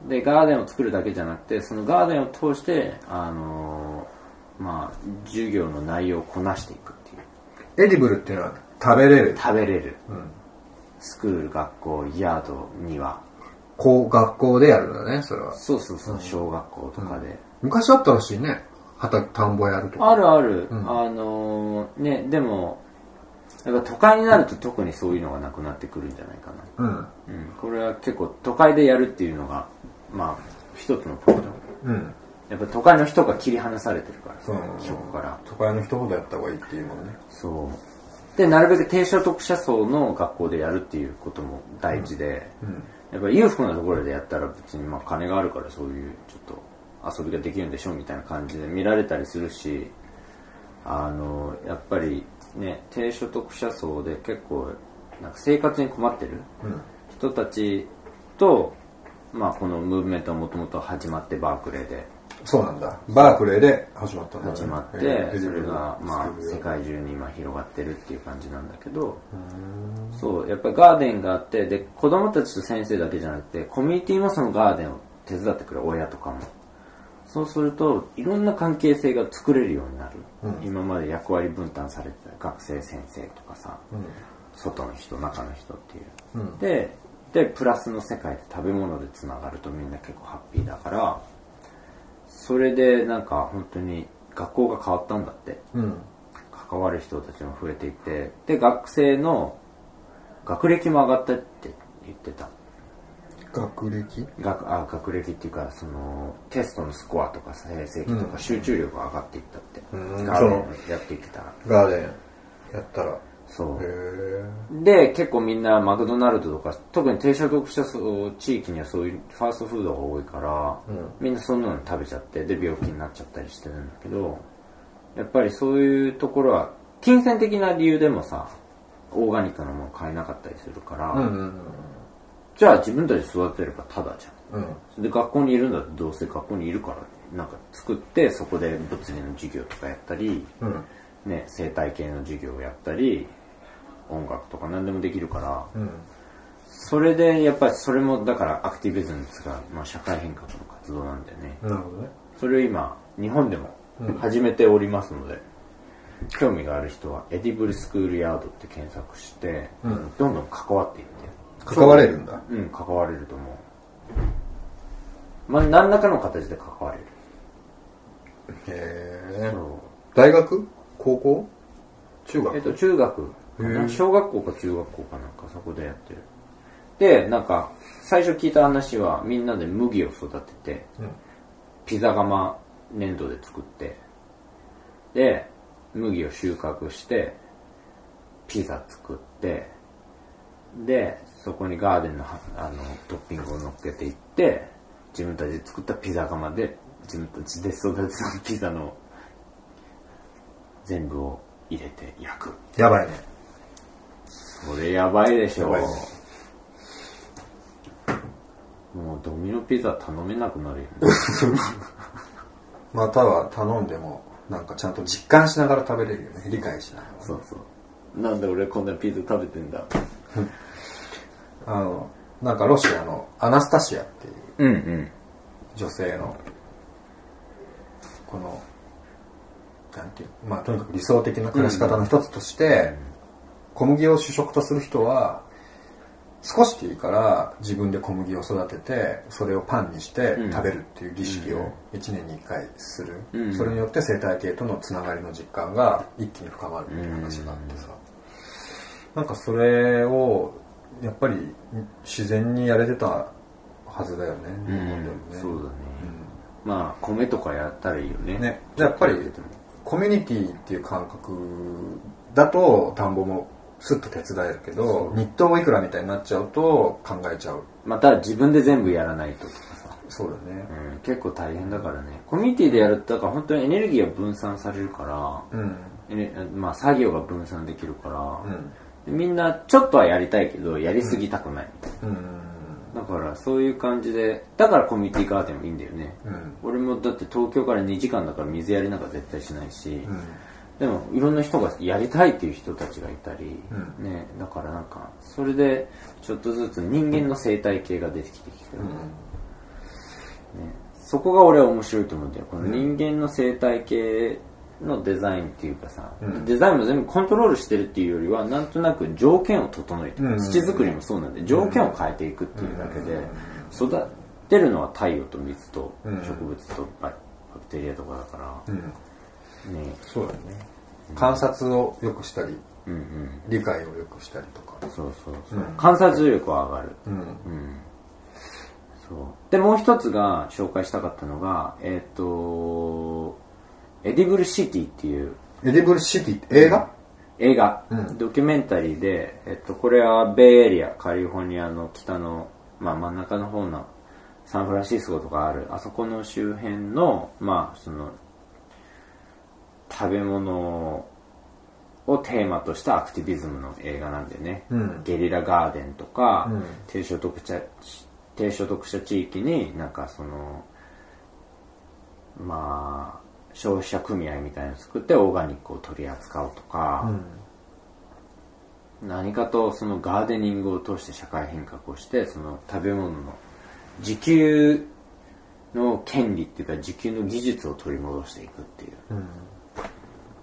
で、ガーデンを作るだけじゃなくて、そのガーデンを通して、あのーまあ、授業の内容をこなしていくっていう。 edible っていうのは食べれる？食べれる。うん。 school、学校、 yard、庭。こう、学校でやるんだね、それは。そうそうそう、小学校とかで。昔あったらしいね。畑、田んぼやるとか。あるある、うんあのーね、でも、やっぱ都会になると特にそういうのがなくなってくるんじゃないかな。うん。うん、これは結構都会でやるっていうのが、まあ、一つのポイント。うん。やっぱ都会の人が切り離されてるからさ、うんそこから。都会の人ほどやった方がいいっていうもんね。そう。で、なるべく低所得者層の学校でやるっていうことも大事で、うん。やっぱり裕福なところでやったら別にまあ金があるからそういうちょっと遊びができるんでしょみたいな感じで見られたりするしあのやっぱりね低所得者層で結構なんか生活に困ってるうん。人たちとまあこのムーブメントはもともと始まってバークレーでそうなんだ。バークレーで始まったんだね始まってえーそれがまあ世界中に今広がってるっていう感じなんだけどそうやっぱりガーデンがあってで子供たちと先生だけじゃなくてコミュニティもそのガーデンを手伝ってくれる親とかもそうするといろんな関係性が作れるようになる、うん今まで役割分担されてた学生先生とかさ外の人中の人っていううん。うん。ででプラスの世界で食べ物でつながるとみんな結構ハッピーだからそれでなんか本当に学校が変わったんだってうん。関わる人たちも増えていてで学生の学歴も上がったって言ってた学歴？学あ学歴っていうかそのテストのスコアとか成績とかうん。集中力が上がっていったって、うん。ガーデンをやっていけたら。ガーデンやったら。そへうえ。で結構みんなマクドナルドとか特に低所得者層地域にはそういうファーストフードが多いから、うん。みんなそんなの食べちゃってで病気になっちゃったりしてるんだけどやっぱりそういうところは金銭的な理由でもさオーガニックなもの買えなかったりするから、うんうんじゃあ自分たちで育てればただじゃんうん。うん。で学校にいるんだってどうせ学校にいるからなんか作ってそこで物理の授業とかやったり、うん。ね、生態系の授業をやったり音楽とか何でもできるからうん。それでやっぱりそれもだからアクティビズムですが、まあ、社会変革の活動なんだよねなるほどね。それを今日本でもうん始めておりますので、興味がある人はエディブルスクールヤードって検索して、うんどんどん関わっていって関われるんだ。う。ん関われると思う。まあ何らかの形で関われる。へえ。大学？高校？中学？えっと、中学。小学校か中学校かなんかそこでやってる。で、なんか、最初聞いた話はみんなで麦を育てて、うん。ピザ窯粘土で作って、で、麦を収穫して、ピザ作って、で、そこにガーデンのはあのトッピングを乗っけていって、自分たちで作ったピザ窯で自分たちで育てた ピザの全部を入れて焼く。やばいね。それやばいでしょ。やばいねもうドミノピザ頼めなくなるよね。または頼んでも、なんかちゃんと実感しながら食べれるよね。理解しながら。そうそう。なんで俺こんなピザ食べてんだ。あの、なんかロシアのアナスタシアっていううんうん。女性の、この、なんていうまあとにかく理想的な暮らし方の一つとして、小麦を主食とする人は、少しでいいから自分で小麦を育てて、それをパンにしてうん食べるっていう儀式を1年に1回する。うんそれによって生態系とのつながりの実感が一気に深まるっていう話があってさ。なんかそれを、やっぱり自然にやれてたはずだよね。日本でもねそうだね。まあ米とかやったらいいよね。ね、じゃあやっぱりコミュニティっていう感覚だと田んぼもスッと手伝えるけど日当いくらみたいになっちゃうと考えちゃうまた自分で全部やらないととかさ。そうだねうん、結構大変だからね。コミュニティでやると、だから本当にエネルギーが分散されるから、うんまあ作業が分散できるから、うんでみんなちょっとはやりたいけど、やりすぎたくない。みたいうん。な。だからそういう感じで、だからコミュニティガーデンもいいんだよね。うん。俺もだって東京から2時間だから水やりなんか絶対しないし、うん。でもいろんな人がやりたいっていう人たちがいたり、うね、だからなんかそれでちょっとずつ人間の生態系が出てきてきてる、ね、そこが俺は面白いと思うんだよ。この人間の生態系のデザインっていうかさ、うん。デザインも全部コントロールしてるっていうよりはなんとなく条件を整えてうん土作りもそうなんで条件を変えていくっていうだけで、育てるのは太陽と水とうん。植物とババクテリアとかだから、うん。ね。そうだね。観察を良くしたりうんうん。理解を良くしたりとか。そうそうそう、うん。観察力は上がる。うん。うん。そう。でもう一つが紹介したかったのがえっ、と Edible City っていう Edible City って映画？映画、うん。ドキュメンタリーで、えっと、これはベイエリアカリフォルニアの北の、まあ、真ん中の方のサンフランシスコとかあるあそこの周辺のまあその食べ物をテーマとしたアクティビズムの映画なんでね、うん。ゲリラガーデンとか、うん。低所得者低所得者地域になんかそのまあ消費者組合みたいなのを作ってオーガニックを取り扱うとか、何かとそのガーデニングを通して社会変革をしてその食べ物の自給の権利っていうか自給の技術を取り戻していくっていう。うん。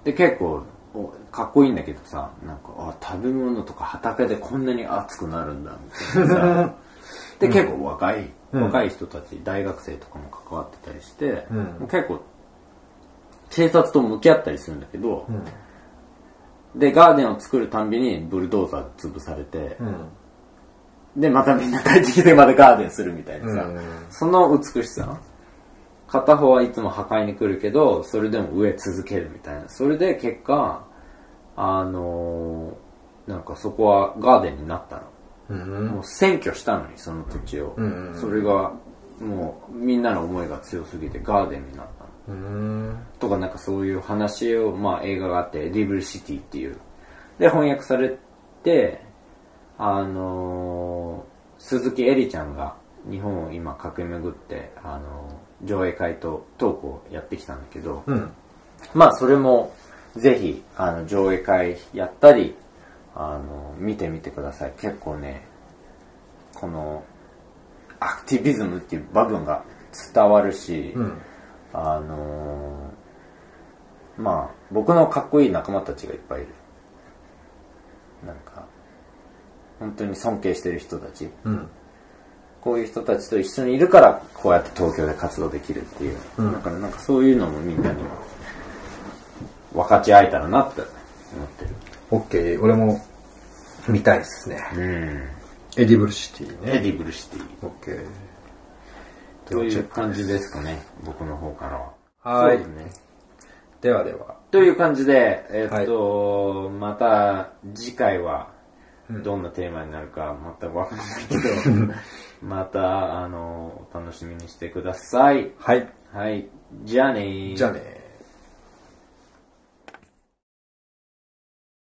で結構おかっこいいんだけどさなんかあ食べ物とか畑でこんなに熱くなるんだみたいなさ。で結構若い、うん。若い人たち大学生とかも関わってたりして、結構警察と向き合ったりするんだけど、うん。でガーデンを作るたんびにブルドーザーで潰されて、うん。でまたみんな帰ってきてまたガーデンするみたいなさ、うん。その美しさ片方はいつも破壊に来るけどそれでも植え続けるみたいな。それで結果あのーなんかそこはガーデンになったの、うん。もう占拠したのにその土地を、うんうんうん。それがもうみんなの思いが強すぎてガーデンになったの。うんとかなん。かそういう話を、まあ映画があって、リブルシティっていう。で、翻訳されて、あのー鈴木絵里ちゃん。が日本を今駆け巡って、あのー上映会とトークをやってきたん。だけど、うん。まあそれもぜひ、あの、上映会やったり、あの、見てみてください。結構ね、この、アクティビズムっていう部分が伝わるし、うん。あのーまあ、僕のかっこいい仲間たちがいっぱいいる。なんか、本当に尊敬してる人たち。うんこういう人たちと一緒にいるから、こうやって東京で活動できるっていう。うんだからなんかそういうのもみんなに分かち合えたらなって思ってる。オッケー俺も見たいですねうん。Edible City ね Edible City。オッケーという感じですかね、僕の方からは。はいね。ではではという感じで、えっと、また次回は、うんどんなテーマになるか全くわからないけど、また、あの、お楽しみにしてください。はい。はい。じゃあねーじゃあね